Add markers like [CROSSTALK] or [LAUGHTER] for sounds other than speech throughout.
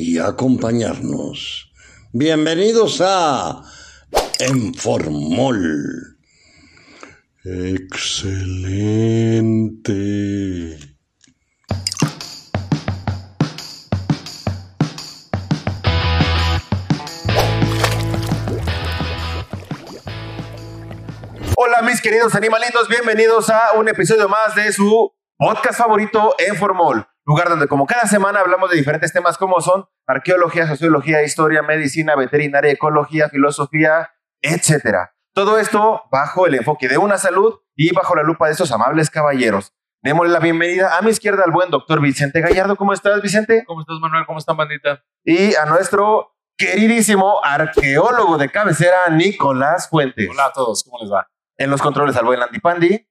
y acompañarnos. Bienvenidos a Enformol. Excelente. Hola mis queridos animalitos, bienvenidos a un episodio más de su podcast favorito Enformol lugar donde como cada semana hablamos de diferentes temas como son arqueología, sociología, historia, medicina, veterinaria, ecología, filosofía, etcétera. Todo esto bajo el enfoque de una salud y bajo la lupa de estos amables caballeros. Démosle la bienvenida a mi izquierda al buen doctor Vicente Gallardo. ¿Cómo estás, Vicente? ¿Cómo estás, Manuel? ¿Cómo están, bandita? Y a nuestro queridísimo arqueólogo de cabecera, Nicolás Fuentes. Hola a todos, ¿cómo les va? En los controles al buen Landy Pandi.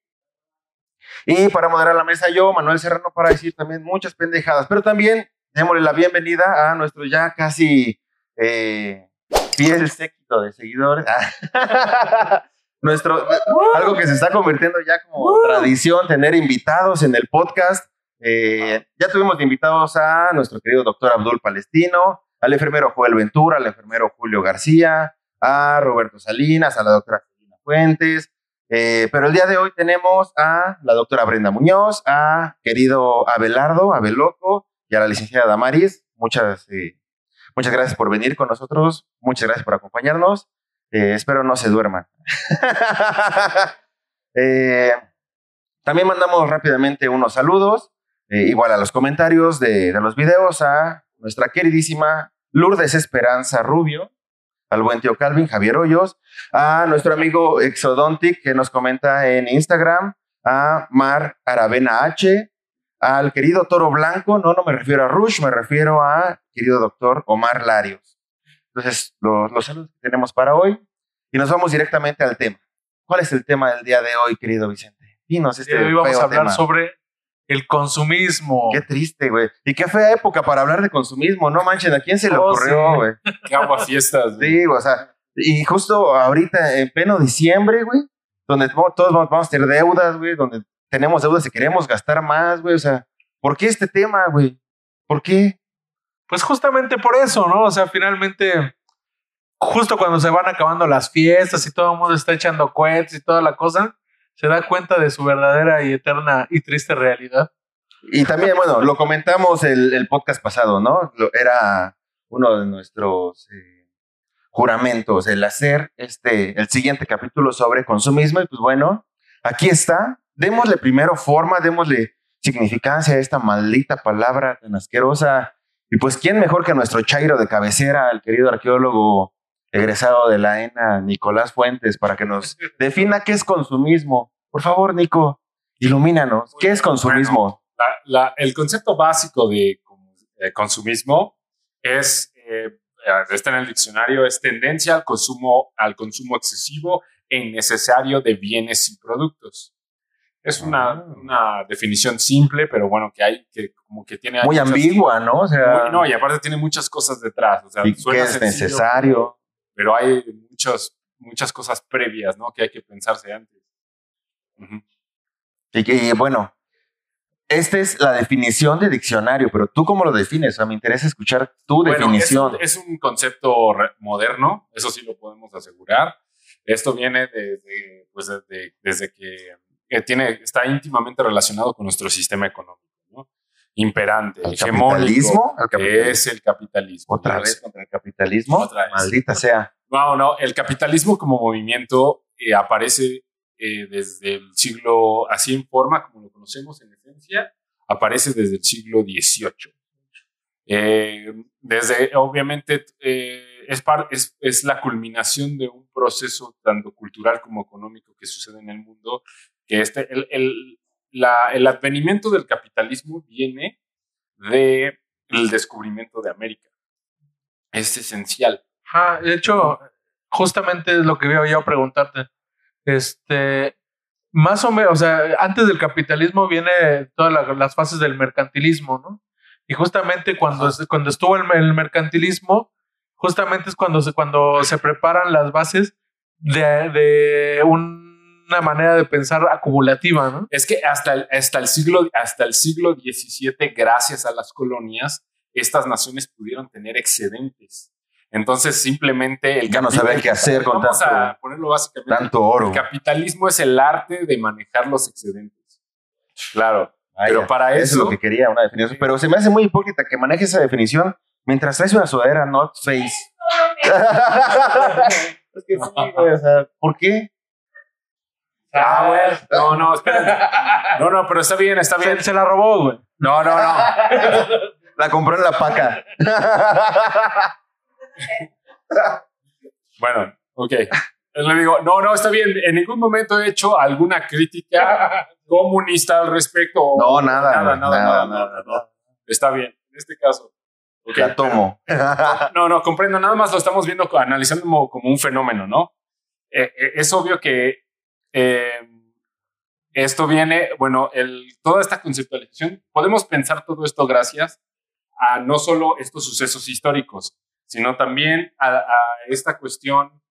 Y para moderar la mesa yo, Manuel Serrano, para decir también muchas pendejadas. Pero también démosle la bienvenida a nuestro ya casi eh, fiel séquito de seguidores. [LAUGHS] nuestro, algo que se está convirtiendo ya como tradición, tener invitados en el podcast. Eh, ya tuvimos invitados a nuestro querido doctor Abdul Palestino, al enfermero Joel Ventura, al enfermero Julio García, a Roberto Salinas, a la doctora Celina Fuentes, eh, pero el día de hoy tenemos a la doctora Brenda Muñoz, a querido Abelardo, Abeloco y a la licenciada Damaris. Muchas, eh, muchas gracias por venir con nosotros, muchas gracias por acompañarnos. Eh, espero no se duerman. [LAUGHS] también mandamos rápidamente unos saludos, igual a los comentarios de, de los videos, a nuestra queridísima Lourdes Esperanza Rubio, al buen tío Calvin, Javier Hoyos, a nuestro amigo Exodontic que nos comenta en Instagram, a Mar Aravena H, al querido Toro Blanco, no, no me refiero a Rush, me refiero a querido doctor Omar Larios. Entonces, los, saludos que tenemos para hoy y nos vamos directamente al tema. ¿Cuál es el tema del día de hoy, querido Vicente? Dinos este Hoy vamos a hablar sobre el consumismo. Qué triste, güey. Y qué fea época para hablar de consumismo. No manchen, ¿a quién se le oh, ocurrió, güey? Qué agua fiestas, güey. Sí, o sea, y justo ahorita, en pleno diciembre, güey, donde todos vamos a tener deudas, güey, donde tenemos deudas y queremos gastar más, güey. O sea, ¿por qué este tema, güey? ¿Por qué? Pues justamente por eso, ¿no? O sea, finalmente, justo cuando se van acabando las fiestas y todo el mundo está echando cohetes y toda la cosa, se da cuenta de su verdadera y eterna y triste realidad. Y también, bueno, lo comentamos el, el podcast pasado, ¿no? era uno de nuestros eh, juramentos, el hacer este, el siguiente capítulo sobre consumismo. Y pues bueno, aquí está. Démosle primero forma, démosle significancia a esta maldita palabra tan asquerosa. Y pues, ¿quién mejor que nuestro Chairo de cabecera, el querido arqueólogo egresado de la ENA, Nicolás Fuentes, para que nos defina qué es consumismo. Por favor, Nico, ilumínanos. ¿Qué es consumismo? el concepto básico de, consumismo es, eh, está en el diccionario, es tendencia al consumo, al consumo excesivo e innecesario de bienes y productos. Es una, ah. una, definición simple, pero bueno, que hay, que como que tiene... Muy ambigua, ¿no? O sea, no, y aparte tiene muchas cosas detrás. O sea, ¿Y qué es necesario? Pero hay muchas, muchas cosas previas, ¿no? Que hay que pensarse antes. y, que, bueno, esta es la definición de diccionario, pero tú cómo lo defines? O sea, me interesa escuchar tu definición. Es, es, un concepto moderno, eso sí lo podemos asegurar. Esto viene desde, pues desde que tiene, está íntimamente relacionado con nuestro sistema económico imperante, ¿El capitalismo? que es el capitalismo. Otra vez contra el capitalismo. Otra vez. Maldita sea. No, no, el capitalismo como movimiento eh, aparece eh, desde el siglo, así en forma como lo conocemos en esencia, aparece desde el siglo XVIII. Eh, desde, obviamente, es, es, es, la culminación de un proceso tanto cultural como económico que sucede en el mundo, que este, el, el, la, el advenimiento del capitalismo viene de el descubrimiento de América. Es esencial. Ah, de hecho, justamente es lo que iba yo a preguntarte. Este, más o menos, o sea, antes del capitalismo viene todas la- las fases del mercantilismo, ¿no? Y justamente cuando, cuando estuvo el, el mercantilismo, justamente es cuando se, cuando se preparan las bases de, de una manera de pensar acumulativa, ¿no? Es que hasta el, hasta el siglo hasta el siglo XVII, gracias a las colonias, estas naciones pudieron tener excedentes. Entonces, simplemente el Ya no sabían qué hacer con Vamos tanto- a ponerlo básicamente. Tanto oro. El capitalismo es el arte de manejar los excedentes. Claro. Ay, pero para es eso- lo que quería, una definición. Pero se me hace muy hipócrita que maneje esa definición mientras traes una sudadera North Face. [LAUGHS] [LAUGHS] es que sí, güey, o sea, ¿por qué? Ah, bueno. No, no, espérate. No, no, pero está bien, está bien. Se, se la robó, güey. No, no, no. La compró en la paca. Bueno, ok. Le digo, no, no, está bien. En ningún momento he hecho alguna crítica comunista al respecto. No, nada, Nada, nada, nada, nada, nada, nada, nada. Está bien. En este caso. La tomo. No, no, comprendo. Nada más lo estamos viendo, analizando como, como un fenómeno, ¿no? Eh, eh, es obvio que eh, esto viene, bueno, el, toda esta conceptualización, podemos pensar todo esto gracias a no solo estos sucesos históricos, sino también a, a esta cuestión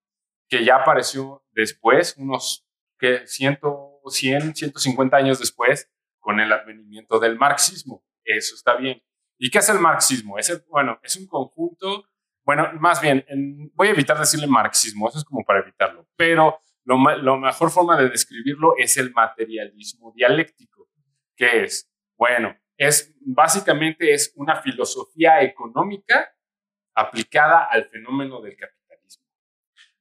que ya apareció después, unos que 100, 100, 150 años después, con el advenimiento del marxismo. Eso está bien. ¿Y qué es el marxismo? Es el- bueno, es un conjunto, bueno, más bien, en- voy a evitar decirle marxismo, eso es como para evitarlo, pero lo, la mejor forma de describirlo es el materialismo dialéctico, que es, bueno, es básicamente es una filosofía económica aplicada al fenómeno del capitalismo.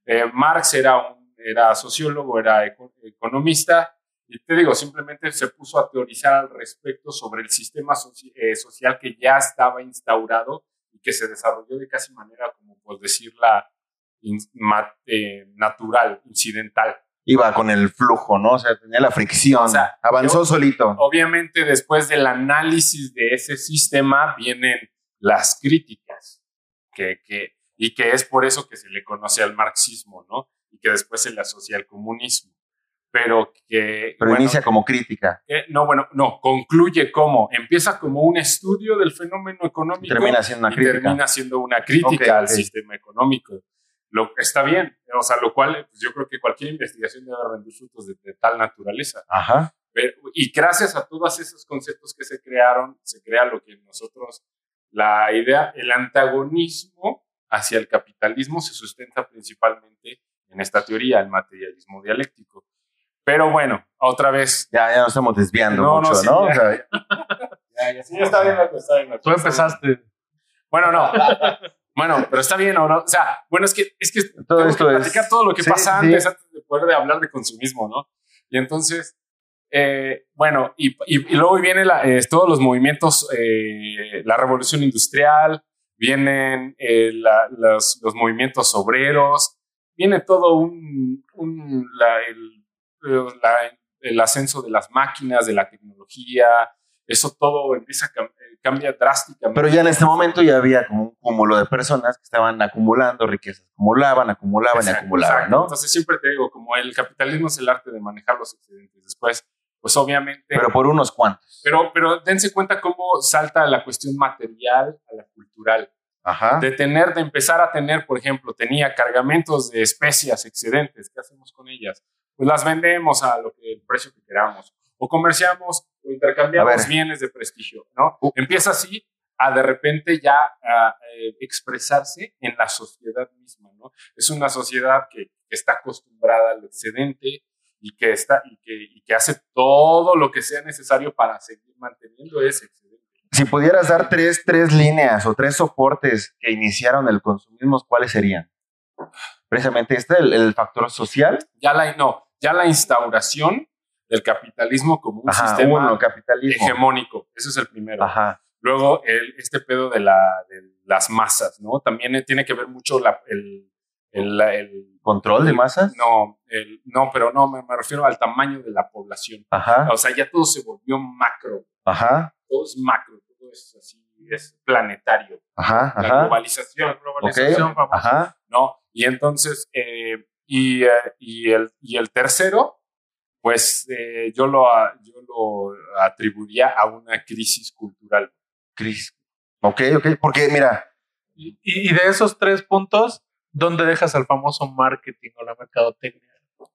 Eh, Marx era, un, era sociólogo, era eco- economista, y te digo, simplemente se puso a teorizar al respecto sobre el sistema soci- eh, social que ya estaba instaurado y que se desarrolló de casi manera, como por decirla, in- eh, natural, incidental. Iba con el flujo, ¿no? O sea, tenía la fricción. O sea, Avanzó yo- solito. Obviamente, después del análisis de ese sistema vienen las críticas, que, que, y que es por eso que se le conoce al marxismo, ¿no? Y que después se le asocia al comunismo. Pero que... Pero bueno, inicia como crítica. eh, no, bueno, no, concluye como, empieza como un estudio del fenómeno económico Termina siendo una y crítica. termina siendo una crítica Ok, al sistema económico. Lo, está bien, o sea, lo cual pues, yo creo que cualquier investigación debe rendir frutos de, de tal naturaleza. Ajá. Pero- y gracias a todos esos conceptos que se crearon, se crea lo que nosotros, la idea, el antagonismo hacia el capitalismo se sustenta principalmente en esta teoría, el materialismo dialéctico. Pero bueno, otra vez. Ya, ya nos estamos desviando No, no, mucho, sí, ¿no? ya. O sea, [LAUGHS] Sí, está bien, Marco, está bien, Tú empezaste. Bueno, no. Bueno, pero está bien, ¿o no? O sea, bueno, es que, es que Todo tengo esto que es- todo lo que sí, pasa sí. antes, antes de poder hablar de consumismo, ¿no? Y entonces, eh, bueno, y, y- y luego vienen la- eh, todos los movimientos, eh, la revolución industrial, vienen eh, la- los, los movimientos obreros, viene todo un, un- la- el, ascenso de las máquinas, de la tecnología, eso todo empieza a cambia drásticamente. Pero ya en este momento ya había como un cúmulo de personas que estaban acumulando riquezas. Acumulaban, acumulaban y Exacto, acumulaban, exacto. ¿no? Entonces siempre te digo, como el capitalismo es el arte de manejar los excedentes. Después, pues obviamente, Pero pero, por unos cuantos. pero, dense cuenta cómo salta la cuestión material a la cultural. Ajá. De tener, de empezar a tener, por ejemplo, tenía cargamentos de especias excedentes. ¿Qué hacemos con ellas? Pues las vendemos a lo que el precio que queramos. O comerciamos o intercambiamos bienes de prestigio, ¿no? Uh. Empieza así a de repente ya a, eh, expresarse en la sociedad misma, ¿no? Es una sociedad que, que está acostumbrada al excedente y que, está, y, que, y que hace todo lo que sea necesario para seguir manteniendo ese excedente. Si pudieras dar tres, tres líneas o tres soportes que iniciaron el consumismo, ¿cuáles serían? Precisamente este, el, el factor social. Ya la, no, ya la instauración del capitalismo como un Ajá, sistema uno, capitalismo. hegemónico. Ese es el primero. Ajá. Luego, el, este pedo de, la, de las masas, ¿no? También eh, tiene que ver mucho la, el, el, ¿Control de masas? No, el, no, pero no, me, me refiero al tamaño de la población. Ajá. O sea, ya todo se volvió macro. Ajá. Todo es macro, todo es así es planetario. Ajá, La ajá. globalización. Globalización famosa. Ajá. ¿no? Y entonces, eh, y, eh, y, el, y el tercero, pues eh, yo, lo, yo lo atribuiría a una crisis cultural. Cris. Ok, ok. Porque, mira, Y, y de esos tres puntos, ¿dónde dejas al famoso marketing o la mercadotecnia?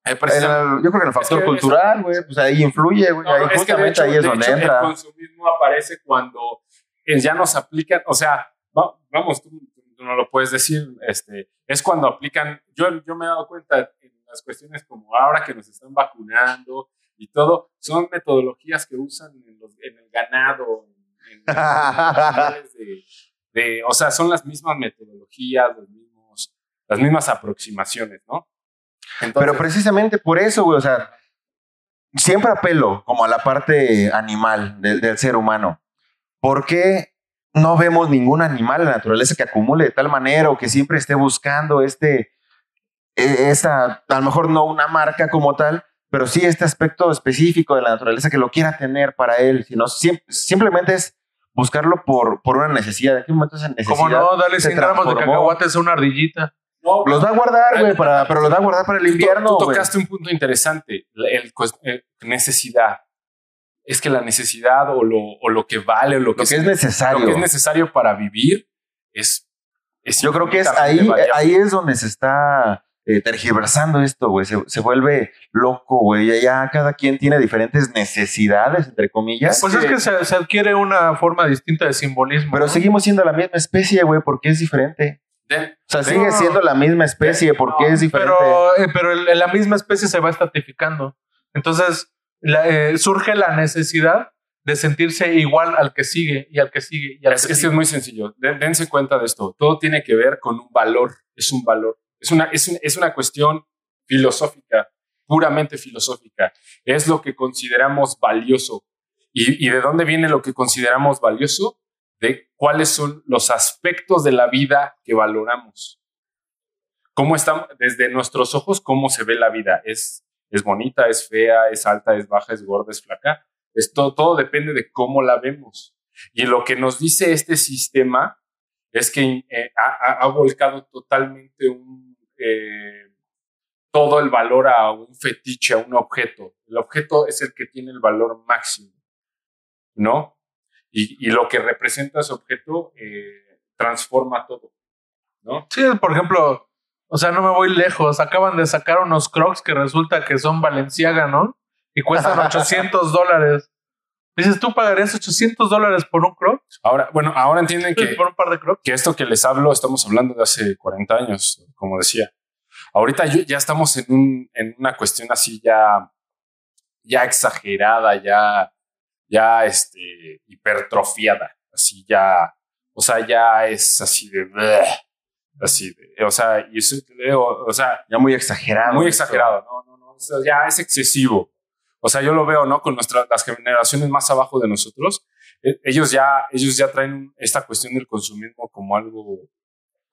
Eh, el- yo creo que el factor que cultural, güey, pues ahí influye, güey. No, ahí es que de hecho- ahí es de donde hecho, entra. El consumismo aparece cuando eh, ya nos aplican, o sea, va- vamos, tú, tú no lo puedes decir, este, es cuando aplican, yo, yo me he dado cuenta en las cuestiones como ahora que nos están vacunando y todo, son metodologías que usan en, los- en el ganado, en, en- de, de- o sea, son las mismas metodologías, los mismos, las mismas aproximaciones, ¿no? Entonces, Pero precisamente por eso, güey, o sea, siempre apelo como a la parte animal del, del ser humano. ¿Por qué no vemos ningún animal en la naturaleza que acumule de tal manera o que siempre esté buscando este, esta, a lo mejor no una marca como tal, pero sí este aspecto específico de la naturaleza que lo quiera tener para él, sino sim- simplemente es buscarlo por, por una necesidad. ¿En qué momento esa necesidad? Como no, dale se 100 gramos de cacahuates a una ardillita. no, Los va a guardar, güey, para, pero los va a guardar para el Tú- invierno, Tú, güey. tocaste un punto interesante, la- el, cues- eh, necesidad. Es que la necesidad o lo, o lo que vale o lo que, Lo que es se- necesario. lo que es necesario para vivir es, es Yo creo que es ahí, ahí es donde se está eh, tergiversando esto, güey. Se, se vuelve loco, güey. Ya, ya cada quien tiene diferentes necesidades, entre comillas. Pues es que se, se adquiere una forma distinta de simbolismo. pero ¿no? seguimos siendo la misma especie, güey, porque es diferente. De- O sea, sigue siendo la misma especie porque es diferente. Pero, eh, pero el- la misma especie se va estratificando. Entonces la- eh, surge la necesidad de sentirse igual al que sigue y al que sigue y al Es que que sigue. es muy sencillo. De- dense cuenta de esto. Todo tiene que ver con un valor. Es un valor. Es una, es es una cuestión filosófica, puramente filosófica. Es lo que consideramos valioso. ¿Y, y de dónde viene lo que consideramos valioso? De cuáles son los aspectos de la vida que valoramos. ¿Cómo estamos, desde nuestros ojos, cómo se ve la vida? ¿Es, es bonita, es fea, es alta, es baja, es gorda, es flaca? Esto, todo depende de cómo la vemos. Y lo que nos dice este sistema es que eh, ha- ha volcado totalmente un, eh, todo el valor a un fetiche, a un objeto. El objeto es el que tiene el valor máximo, ¿no? Y, y lo que representa ese objeto eh, transforma todo, ¿no? Sí, por ejemplo, o sea, no me voy lejos. Acaban de sacar unos crocs que resulta que son Valenciaga, ¿no? Y cuestan [LAUGHS] 800 dólares. Dices, ¿tú pagarías 800 dólares por un croc? Ahora, bueno, ahora entienden que, ¿Por un par de crocs? que esto que les hablo, estamos hablando de hace 40 años, como decía. Ahorita yo- ya estamos en, un, en una cuestión así ya, ya exagerada, ya, ya este, hipertrofiada, así ya, o sea, ya es así de, bleh, así de, o sea, y eso, o, o sea, ya muy exagerado. muy exagerado, no, no, no, o sea, ya es excesivo. O sea, yo lo veo, ¿no? Con nuestras, las generaciones más abajo de nosotros, eh, ellos ya, ellos ya traen esta cuestión del consumismo como algo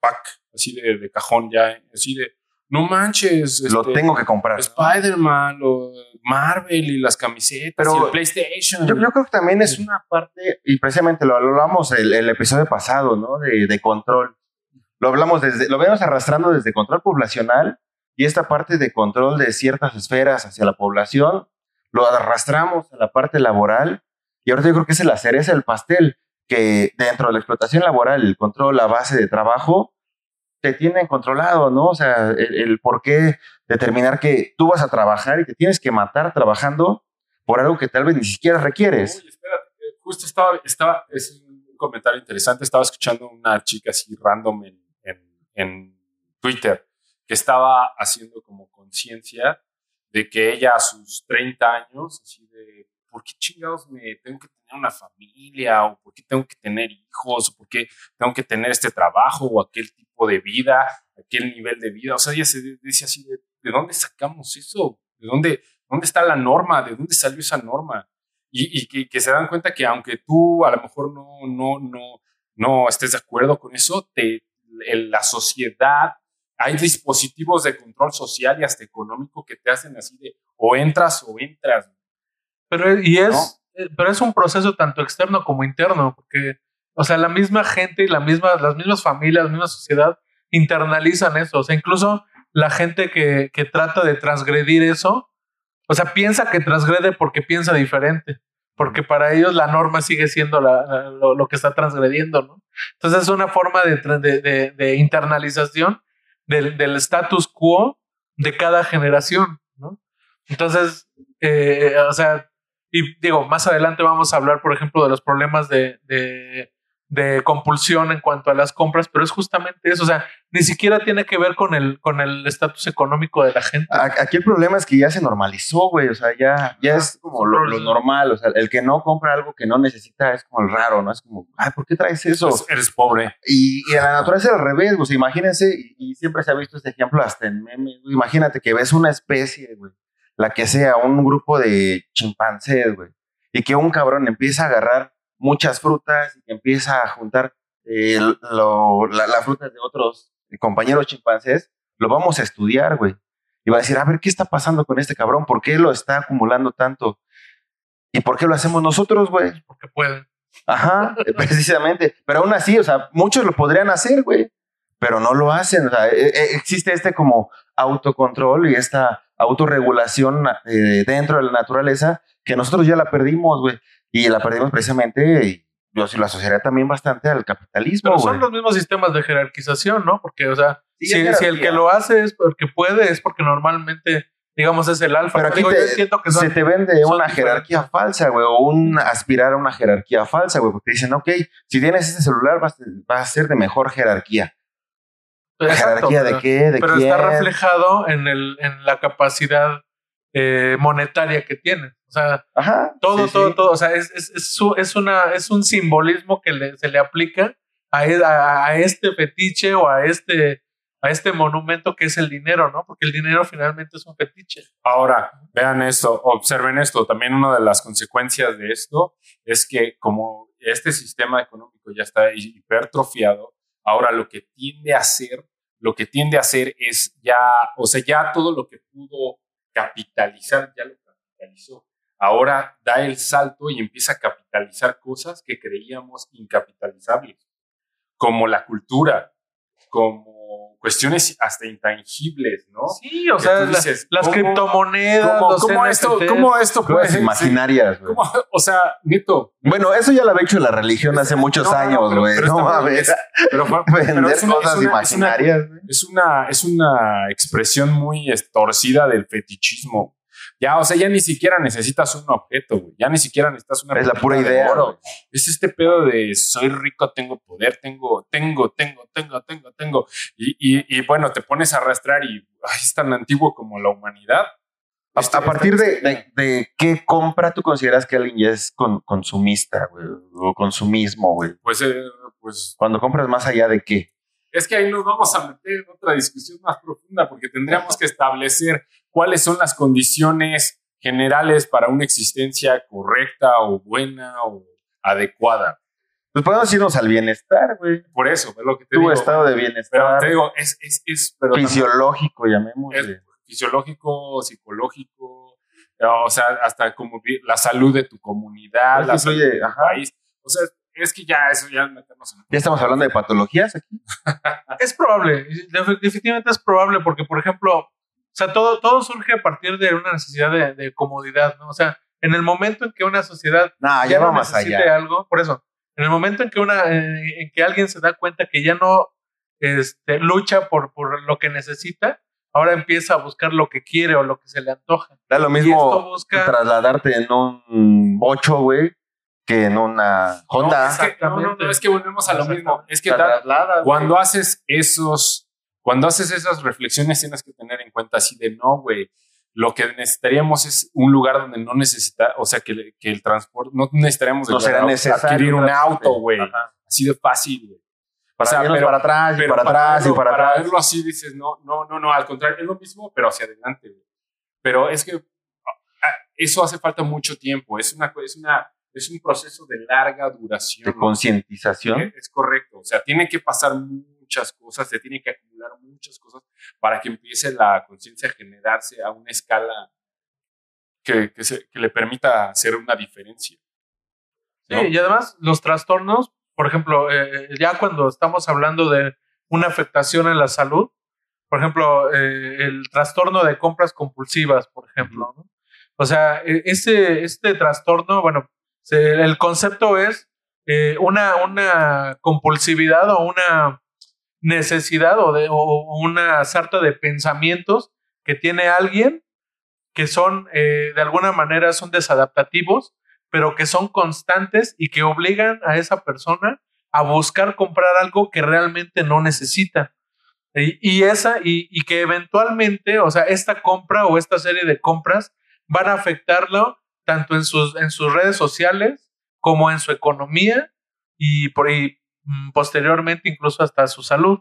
pack, así de, de cajón, ya, así de, no manches, Lo este, tengo que comprar. Spider-Man, o Marvel y las camisetas, Pero y el PlayStation. Yo, yo creo que también es una parte, y precisamente lo hablamos el, el episodio pasado, ¿no? De, de control. Lo hablamos desde, lo vemos arrastrando desde control poblacional y esta parte de control de ciertas esferas hacia la población, lo arrastramos a la parte laboral y ahora yo creo que es la cereza del pastel, que dentro de la explotación laboral, el control, la base de trabajo, te tienen controlado, ¿no? O sea, el, el por qué determinar que tú vas a trabajar y te tienes que matar trabajando por algo que tal vez ni siquiera requieres. Uy, espérate, eh, justo estaba, estaba, es un comentario interesante, estaba escuchando una chica así random en Twitter que estaba haciendo como conciencia de que ella a sus 30 años, así de, ¿por qué chingados me tengo que tener una familia? ¿O por qué tengo que tener hijos? ¿O por qué tengo que tener este trabajo? ¿O aquel tipo de vida? ¿Aquel nivel de vida? O sea, ella se decía así de, ¿de dónde sacamos eso? ¿De dónde, dónde está la norma? ¿De dónde salió esa norma? Y, que, que se dan cuenta que aunque tú a lo mejor no, no, no, no estés de acuerdo con eso, te, la sociedad, hay dispositivos de control social y hasta económico que te hacen así de o entras o entras. Pero, y es, eh, pero es un proceso tanto externo como interno, porque o sea, la misma gente y la misma, las mismas familias, la misma sociedad internalizan eso. O sea, incluso la gente que, que trata de transgredir eso, o sea, piensa que transgrede porque piensa diferente, porque para ellos la norma sigue siendo la, lo, lo, que está transgrediendo, ¿no? Entonces es una forma de, de, de, internalización del, status quo de cada generación, ¿no? Entonces, eh, o sea, y digo, más adelante vamos a hablar, por ejemplo, de los problemas de, de compulsión en cuanto a las compras, pero es justamente eso, o sea, ni siquiera tiene que ver con el con el estatus económico de la gente. Aquí el problema es que ya se normalizó, güey, o sea, ya, ya es como lo, lo, normal, o sea, el que no compra algo que no necesita es como el raro, ¿no? Es como, ay, ¿por qué traes eso? Pues eres pobre. Y, y en la naturaleza es al revés, güey, imagínense, y, y, siempre se ha visto este ejemplo hasta en memes, imagínate que ves una especie, güey, la que sea, un grupo de chimpancés, güey, y que un cabrón empieza a agarrar muchas frutas y que empieza a juntar eh, lo, la, la, fruta de otros compañeros chimpancés, lo vamos a estudiar, güey. Y va a decir, a ver, ¿qué está pasando con este cabrón? ¿Por qué lo está acumulando tanto? ¿Y por qué lo hacemos nosotros, güey? Porque pueden. Ajá, [LAUGHS] precisamente. Pero aún así, o sea, muchos lo podrían hacer, güey, pero no lo hacen. O sea, existe este como autocontrol y esta autorregulación eh, dentro de la naturaleza que nosotros ya la perdimos, güey. Y la perdimos precisamente, yo sí lo asociaría también bastante al capitalismo. Pero son los mismos sistemas de jerarquización, ¿no? Porque, o sea, sí, si, si, el que lo hace es porque puede, es porque normalmente, digamos, es el alfa. Pero aquí Digo, te, yo siento que son, se te vende una jerarquía falsa, güey, o un aspirar a una jerarquía falsa, güey, porque dicen, ok, si tienes este celular vas, vas a ser de mejor jerarquía. Exacto, ¿Jerarquía pero, de qué? ¿De pero quién? está reflejado en, el, en la capacidad eh, monetaria que tiene. O sea, Ajá, todo, sí, todo, sí. todo. O sea, es, es, es, su- es una, es un simbolismo que le- se le aplica a, e- a, a este fetiche o a este, a este monumento que es el dinero, ¿no? Porque el dinero finalmente es un fetiche. Ahora, vean esto, observen esto. También una de las consecuencias de esto es que como este sistema económico ya está hipertrofiado, ahora lo que tiende a hacer, lo que tiende a hacer es ya, o sea, ya todo lo que pudo capitalizar, ya lo capitalizó. Ahora da el salto y empieza a capitalizar cosas que creíamos incapitalizables, como la cultura, como cuestiones hasta intangibles, ¿no? Sí, o Que sea, dices, las ¿cómo- criptomonedas, ¿Cómo, los cómo esto, cómo esto puede imaginarias, güey. ¿Cómo? O sea, neto. Bueno, eso ya lo había hecho la religión hace muchos No, no, años, pero- güey. pero No está- mames. es- pero fue- [LAUGHS] pero Vender es una- cosas es una- es una- imaginarias, güey. Es una, es una expresión muy torcida del fetichismo. Ya, o sea, ya ni siquiera necesitas un objeto, güey. Ya ni siquiera necesitas una. Es la pura de idea, oro. Es este pedo de soy rico, tengo poder, tengo, tengo, tengo, tengo, tengo, tengo. Y, y, y bueno, te pones a arrastrar y ay, es tan antiguo como la humanidad. A, Este- a partir de, de, de qué compra tú consideras que alguien ya es con- consumista, güey, o consumismo, güey. Pues, eh, pues Cuando compras más allá de qué. Es que ahí nos vamos a meter en otra discusión más profunda porque tendríamos que establecer cuáles son las condiciones generales para una existencia correcta o buena o adecuada. Pues podemos irnos al bienestar, güey. Por eso, es lo que te Tu digo. estado de Pero bienestar te digo, es, es, es pero fisiológico, llamémosle. es fisiológico, psicológico, o sea, hasta como la salud de tu comunidad, la salud de tu ajá. país. O sea, es que ya eso ya meternos en Ya estamos hablando de patologías aquí. [LAUGHS] Es probable, def- definitivamente es probable porque, por ejemplo, sea, todo, todo surge a partir de una necesidad de, de comodidad, ¿no? O sea, en el momento en que una sociedad No, ya, ya va no más necesite allá. algo, por eso, en el momento en que una, en, en que alguien se da cuenta que ya no este, lucha por, por lo que necesita, ahora empieza a buscar lo que quiere o lo que se le antoja. Da lo y esto mismo busca trasladarte en un bocho, güey, que en una Honda. Es que, no, no, no, es que volvemos a lo mismo. Es que da- cuando haces esos, cuando haces esas reflexiones tienes que tener en cuenta así de no, güey. Lo que necesitaríamos es un lugar donde no necesita, o sea, que, que el transporte, no necesitaríamos No será necesario adquirir un auto, güey. Así de fácil, güey. Para O sea, pero- para atrás y Pero para atrás y verlo- para atrás. verlo así dices, no, no, no, no, al contrario, es lo mismo, pero hacia adelante, güey. Pero es que ah, eso hace falta mucho tiempo, es una, es una, es un proceso de larga duración. De concientización. Es correcto. O sea, tiene que pasar muchas cosas, se tiene que acumular muchas cosas para que empiece la conciencia a generarse a una escala que, que, se- que le permita hacer una diferencia. Sí, y además los trastornos, por ejemplo, eh, ya cuando estamos hablando de una afectación en la salud, por ejemplo, eh, el trastorno de compras compulsivas, por ejemplo, ¿no? O sea, e- ese, este trastorno, bueno, el concepto es eh, una, una compulsividad o una necesidad o, de, o una sarta de pensamientos que tiene alguien que son, eh, de alguna manera, son desadaptativos, pero que son constantes y que obligan a esa persona a buscar comprar algo que realmente no necesita. Y, y esa, y, y que eventualmente, o sea, esta compra o esta serie de compras van a afectarlo tanto en sus, en sus redes sociales como en su economía y por mm, posteriormente incluso hasta su salud.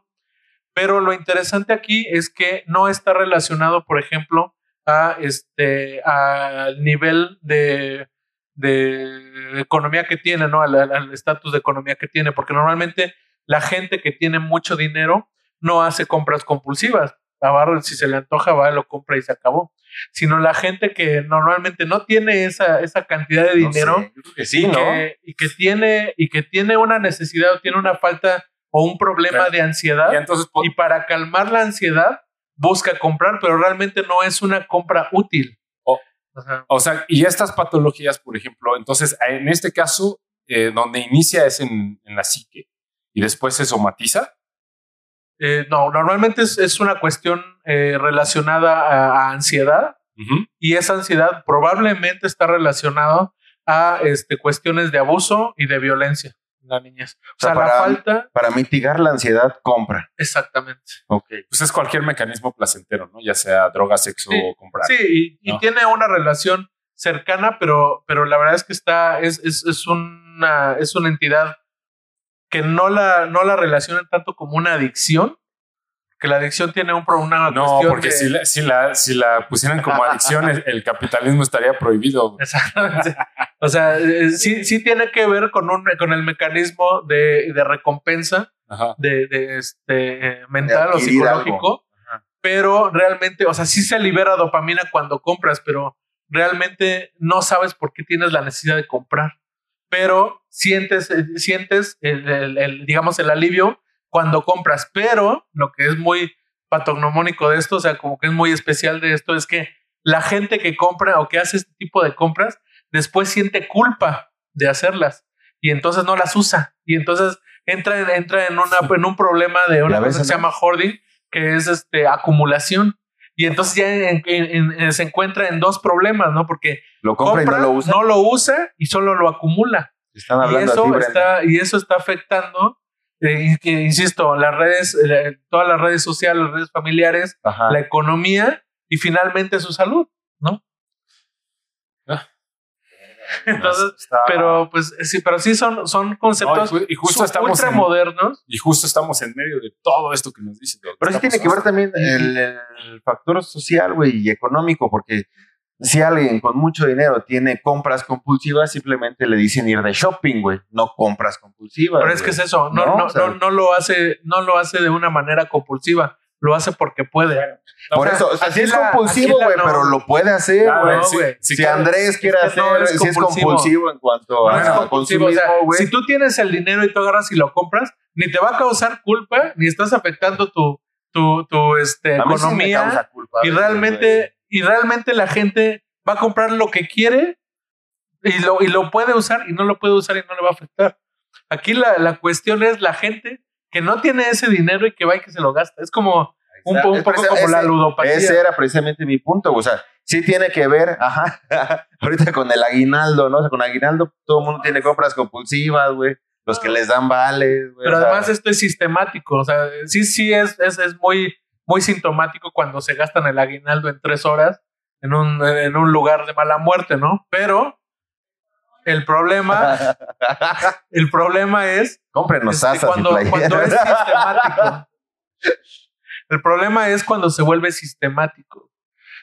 Pero lo interesante aquí es que no está relacionado, por ejemplo, a este al nivel de, de economía que tiene, ¿no? Al estatus de economía que tiene, porque normalmente la gente que tiene mucho dinero no hace compras compulsivas. Agarra, si se le antoja, va, lo compra y se acabó. Sino la gente que normalmente no tiene esa, esa cantidad de No sé, dinero yo creo que sí, y, ¿no? que, y que tiene y que tiene una necesidad o tiene una falta o un problema Claro. de ansiedad Y entonces, po- y para calmar la ansiedad busca comprar, pero realmente no es una compra útil. O- O sea, o sea, y estas patologías, por ejemplo, entonces, en este caso, eh, donde inicia es en, en la psique y después se somatiza. Eh, no, normalmente es, es una cuestión eh, relacionada a, a ansiedad y esa ansiedad probablemente está relacionada a este, cuestiones de abuso y de violencia en la niñez. O sea, sea, la para- falta, Para mitigar la ansiedad, compra. exactamente. Ok. Pues es cualquier mecanismo placentero, ¿no? Ya sea droga, sexo Sí, o comprar. Sí, y, y tiene una relación cercana, pero, pero la verdad es que está, es, es, es una, es una entidad que no la, no la relacionan tanto como una adicción, que la adicción tiene un, pro- una No, cuestión porque de- si, la, si, la, si la pusieran como adicción, el, el capitalismo estaría prohibido. [LAUGHS] Exactamente. O sea, eh, sí, sí tiene que ver con, un, con el mecanismo de, de recompensa Ajá. de, de este, mental o psicológico, pero realmente, o sea, sí se libera dopamina cuando compras, pero realmente no sabes por qué tienes la necesidad de comprar. Pero sientes, eh, sientes el, el- el, digamos, el alivio cuando compras. Pero lo que es muy patognomónico de esto, o sea, como que es muy especial de esto, es que la gente que compra o que hace este tipo de compras, después siente culpa de hacerlas y entonces no las usa. Y entonces entra en, entra en, una, en un problema de una cosa que se llama hoarding, que es este, acumulación. Y entonces ya en- en- en- se encuentra en dos problemas, ¿no? Porque Lo compra, compra, y no lo usa. no lo usa y solo lo acumula. Están Y hablando eso, así, Brenda. está, y eso está afectando, eh, y que, insisto, las redes, eh, todas las redes sociales, las redes familiares, Ajá. la economía y finalmente su salud, ¿no? Ah. [LAUGHS] Entonces, Está- pero pues sí, pero sí son, son conceptos No, y ju- y justo estamos ultra en- modernos. Y justo estamos en medio de todo esto que nos dice. de lo Pero sí tiene que ver también el, el factor social, güey, y económico, porque si alguien con mucho dinero tiene compras compulsivas, simplemente le dicen ir de shopping, güey, no compras compulsivas. Pero es que es eso, no, No, no, o sea- no, no lo hace, no lo hace de una manera compulsiva, lo hace porque puede. Por o eso, o sea, sí aquí es la- compulsivo, güey, no. pero lo puede hacer, güey. no, si. Andrés quiere Es que no hacer, es si es compulsivo. en cuanto No a es compulsivo, o sea, consumismo, güey. si tú tienes el dinero y tú agarras y lo compras, ni te va a causar culpa, ni estás afectando tu, tu, tu este, A sí economía. culpa, y realmente, y realmente la gente va a comprar lo que quiere y lo, y lo puede usar y no lo puede usar y no le va a afectar. Aquí la, la cuestión es la gente que no tiene ese dinero y que va y que se lo gasta. Es como un, un Es poco preci- como la ese- ludopatía. Ese era precisamente mi punto, o sea, sí tiene que ver, ajá, [LAUGHS] ahorita con el aguinaldo, ¿no? O sea, con aguinaldo todo el mundo tiene compras compulsivas, güey, los que les dan vales, güey. Pero o sea, además esto es sistemático. O sea, sí, sí es, es, es muy, muy sintomático cuando se gastan el aguinaldo en tres horas en un, en un lugar de mala muerte, ¿no? Pero el problema, [LAUGHS] el problema es Cómprenos este, cuando, cuando es sistemático. [LAUGHS] El problema es cuando se vuelve sistemático.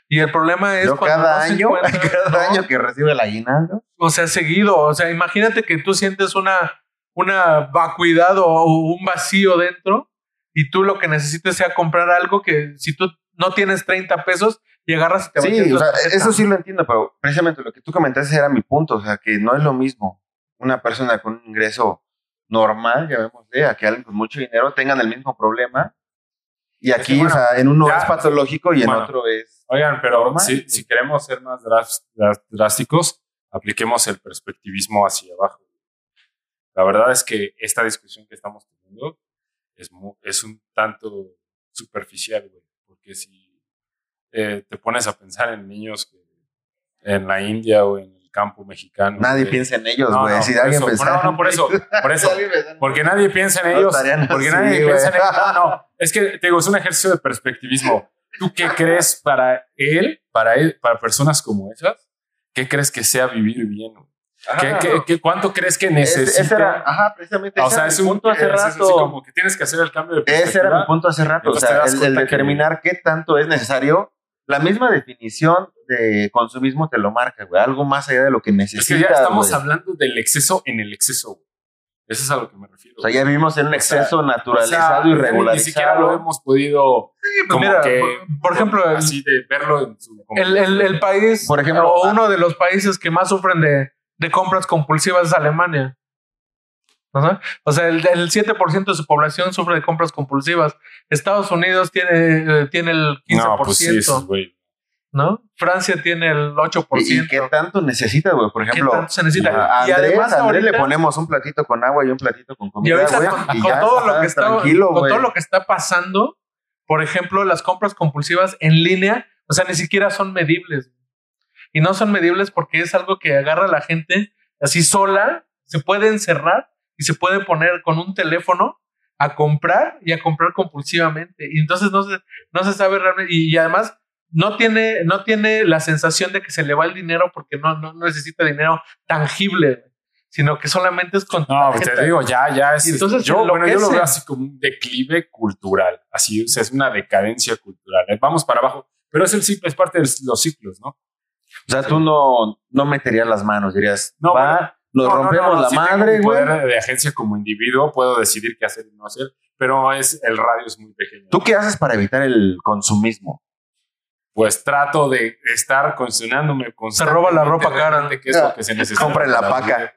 Y el problema es Yo cuando cada año, [LAUGHS] cada ¿no? año que recibe el aguinaldo, o sea, seguido. O sea, imagínate que tú sientes una, una vacuidad o un vacío dentro y tú lo que necesites sea comprar algo que si tú no tienes 30 pesos y agarras y te Sí, o sea, eso sí lo entiendo, pero precisamente lo que tú comentaste era mi punto, o sea, que no es lo mismo una persona con un ingreso normal, llamémosle, a que alguien con mucho dinero tengan el mismo problema. Y aquí, que, bueno, o sea, en uno ya- es patológico y en bueno. otro es. Oigan, pero Normal. si, si queremos ser más drásticos, apliquemos el perspectivismo hacia abajo. La verdad es que esta discusión que estamos teniendo es, mu- es un tanto superficial, güey. Porque si eh, te pones a pensar en niños que en la India o en el campo mexicano. Nadie güey, piensa en ellos, No, güey. no, si por alguien eso, pensara no, no, por eso, por eso. [LAUGHS] Si Porque nadie piensa en No ellos. porque así, nadie güey. piensa en ellos. No, no. Es que te digo, es un ejercicio de perspectivismo. ¿Tú qué [LAUGHS] crees para él, para él, para personas como esas? ¿Qué crees que sea vivir bien? güey? ¿Qué, Ajá. qué- qué- cuánto crees que necesita? ese era, ajá, precisamente. o sea, es un punto hace es así rato. como que tienes que hacer el cambio de perspectiva. Ese era mi punto hace rato. O sea, el, el cuenta que- determinar qué tanto es necesario. La misma definición de consumismo te lo marca, güey. Algo más allá de lo que Es necesitas. que ya estamos güey. hablando del exceso en el exceso. güey. Eso es a lo que me refiero. O sea, ya vivimos en un O sea, exceso O sea, naturalizado y Ni siquiera lo regularizado. hemos podido Sí, pues como mira, que por, por ejemplo, el, así de verlo en su el, el- el país, Por ejemplo, o ah- uno de los países que más sufren de, de compras compulsivas es Alemania. O sea, el, el 7% de su población sufre de compras compulsivas. Estados Unidos tiene, eh, tiene el 15%, No, pues sí, güey. ¿no? Francia tiene el 8%. ¿Y, y qué tanto necesitas, güey? Por ¿Qué ejemplo, tanto se necesita? a y además a Andrés le ponemos un platito con agua y un platito con Y comida, ahorita güey. con, y todo lo que está, con todo lo que está pasando, por ejemplo, las compras compulsivas en línea, o sea, ni siquiera son medibles. Y no son medibles porque es algo que agarra a la gente así sola, se puede encerrar y se puede poner con un teléfono a comprar y a comprar compulsivamente. Y entonces no se, no se sabe realmente, y, y además no tiene, no tiene la sensación de que se le va el dinero porque no, no necesita dinero tangible, sino que solamente es con No, pues tarjeta. te digo, ya, ya es. Entonces yo, bueno, yo lo veo así como un declive cultural. Así, o sea, es una decadencia cultural. Eh, Vamos para abajo. Pero es el ciclo, es parte de los ciclos, ¿no? O sea, tú no, no meterías las manos, dirías, No, va, bueno, nos No, rompemos no, no, la sí madre, güey. poder de agencia como individuo, puedo decidir qué hacer y no hacer, pero es el radio es muy pequeño. ¿Tú qué haces para evitar el consumismo? Pues trato de estar consumiéndome Se roba la ropa cara. qué es lo que se [LAUGHS] necesita. Compra en la paca.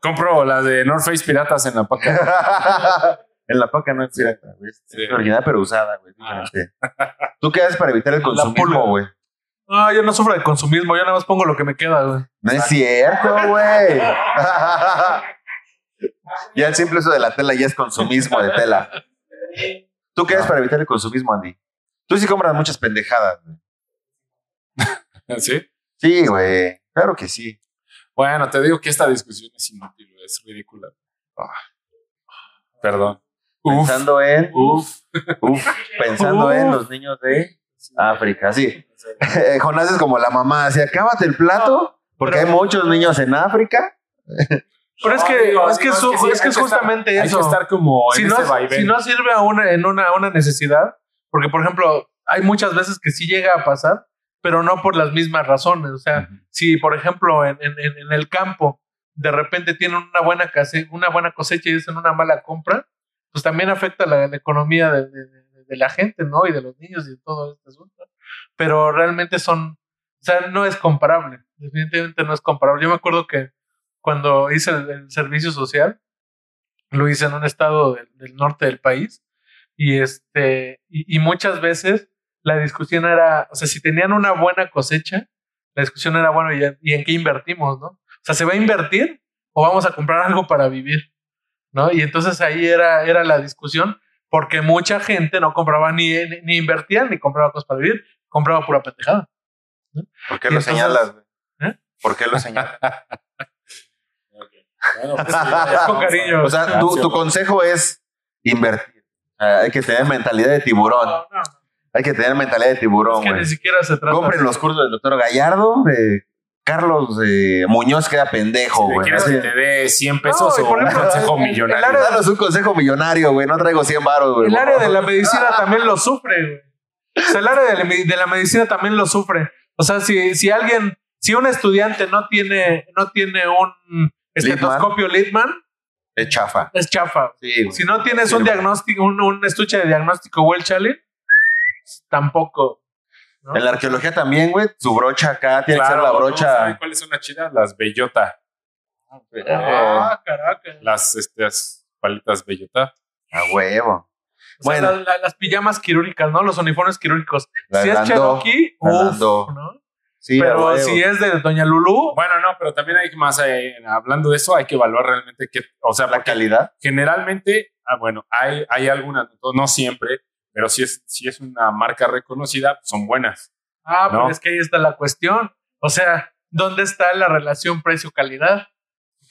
compro la de North Face Piratas en la paca. [LAUGHS] en la paca no es pirata, güey. Es Sí. original, pero usada, güey. Ah. ¿Tú qué haces para evitar el consumismo, güey? No, yo no sufro de consumismo, yo nada más pongo lo que me queda, güey. No es cierto, güey. [LAUGHS] ya el simple uso de la tela ya es consumismo de tela. ¿Tú qué haces para evitar el consumismo, Andy? Tú sí compras muchas pendejadas, güey. [LAUGHS] ¿Sí? Sí, güey. Claro que sí. Bueno, te digo que esta discusión es inútil, es ridícula. Ah. Perdón. Uf, Pensando en, uf. uf, pensando Uf. en los niños de África, sí. [LAUGHS] Jonás es como la mamá, así, acábate el plato, porque hay muchos niños en África. [LAUGHS] Pero es que, es, que es, que que justamente Hay eso. que estar como si, en no, ese si no sirve a una, en una, una necesidad, porque por ejemplo, hay muchas veces que sí llega a pasar, pero no por las mismas razones. O sea, si por ejemplo en, en, en- en el campo de repente tienen una buena, case- una buena cosecha y hacen una mala compra, pues también afecta la, la economía de, de- de- de la gente, ¿no? Y de los niños y de todo este asunto. Pero realmente son, o sea, no es comparable. Definitivamente no es comparable. Yo me acuerdo que cuando hice el, el servicio social, lo hice en un estado del, del norte del país y este y, y muchas veces la discusión era, o sea, si tenían una buena cosecha, la discusión era bueno, ¿y, y en qué invertimos, no? O sea, ¿se va a invertir o vamos a comprar algo para vivir? ¿No? Y entonces ahí era, era la discusión, porque mucha gente no compraba ni, ni, ni invertía ni compraba cosas para vivir, compraba pura pendejada. ¿Por qué Y lo entonces- señalas, güey? ¿Eh? ¿Por qué lo señalas? [LAUGHS] Bueno, pues, [LAUGHS] sí, Es con cariño. O sea, tu, tu consejo es invertir. Hay que tener mentalidad de tiburón. No, no, Hay que tener mentalidad de es tiburón, que güey. ni siquiera se trata Compren de- los cursos del doctor Gallardo, de Carlos eh, Muñoz, queda pendejo, Si güey. quieres Así- que te dé 100 pesos No, o por un consejo el- el millonario. área- Danos un consejo millonario, güey. No traigo 100 baros, güey. El área de la medicina [LAUGHS] también lo sufre, güey. El área de la, me- de la medicina también lo sufre. O sea, si, si alguien, si un estudiante no tiene, no tiene un estetoscopio Littman, Es chafa. es chafa. Sí. Si no tienes Sí, un güey. diagnóstico, un, un estuche de diagnóstico Well Challenge, tampoco. ¿no? En la arqueología también, güey. Su brocha acá tiene que ser la Claro, ¿no? brocha. ¿Saben ¿Cuáles son las chidas? Las bellota. Ah, caraca. Las estas paletas bellota. A huevo. Sea, Bueno. la- la- las pijamas quirúrgicas, ¿no? Los uniformes quirúrgicos. La si es Cherokee, uff. ¿no? Sí, Pero si es de Doña Lulú, Bueno, no, pero también hay que más, eh, hablando de eso, hay que evaluar realmente qué, o sea, la calidad. generalmente, ah, bueno, hay, hay algunas, no siempre, pero si es, si es una marca reconocida, son buenas. ah, No. pero es que ahí está la cuestión. O sea, ¿dónde está la relación precio-calidad?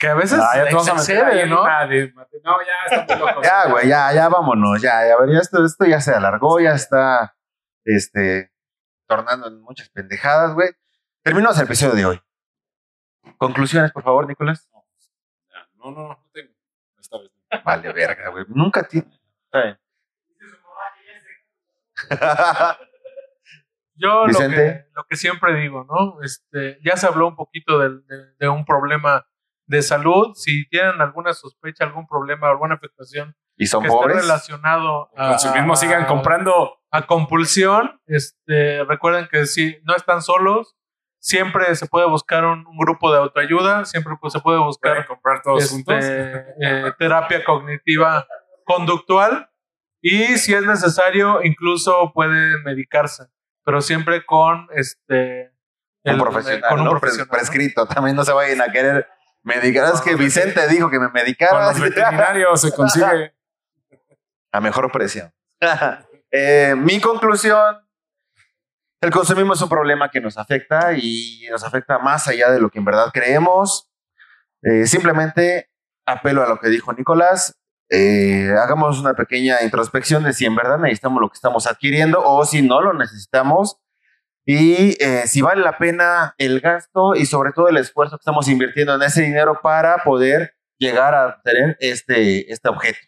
Que a veces Ah, ya se excede, ¿no? una de- no, ya está muy [LAUGHS] loco. Ya, güey, ya, ya vámonos, ya, ya, ya esto, esto ya se alargó, ya está, este, tornando en muchas pendejadas, güey. Terminamos el episodio de hoy. Conclusiones, por favor, Nicolás. No, no, no tengo. Esta vez. Vale, verga, güey. Nunca tiene. [LAUGHS] Yo lo que, lo que siempre digo, ¿no? Este, ya se habló un poquito de, de un problema de salud. Si tienen alguna sospecha, algún problema, alguna afectación Y son que esté pobres. relacionado El consumismo a, sigan comprando. a compulsión, este, recuerden que si no están solos, siempre se puede buscar un, un grupo de autoayuda, siempre pues, se puede buscar comprar todos este, juntos. eh, terapia cognitiva conductual y si es necesario incluso pueden medicarse, pero siempre con este un el- profesional, con un ¿no? Profesional, ¿no? prescrito. También no se vayan a querer medicar. Es que Vicente dijo que me Con medicara los veterinarios se [LAUGHS] consigue. a mejor precio. [LAUGHS] Eh, mi conclusión. El consumismo es un problema que nos afecta y nos afecta más allá de lo que en verdad creemos. Eh, simplemente apelo a lo que dijo Nicolás. eh, hagamos una pequeña introspección de si en verdad necesitamos lo que estamos adquiriendo o si no lo necesitamos y eh, si vale la pena el gasto y sobre todo el esfuerzo que estamos invirtiendo en ese dinero para poder llegar a tener este, este objeto.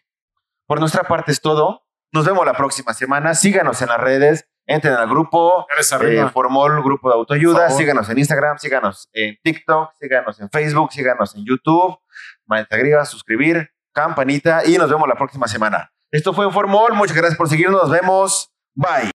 Por nuestra parte es todo. Nos vemos la próxima semana. Síganos en las redes. Entren al grupo eh. Formol Grupo de Autoayuda. Síganos en Instagram, síganos en TikTok, síganos en Facebook, síganos en YouTube. Manita arriba, suscribir, campanita y nos vemos la próxima semana. Esto fue Formol. Muchas gracias por seguirnos. Nos vemos. Bye.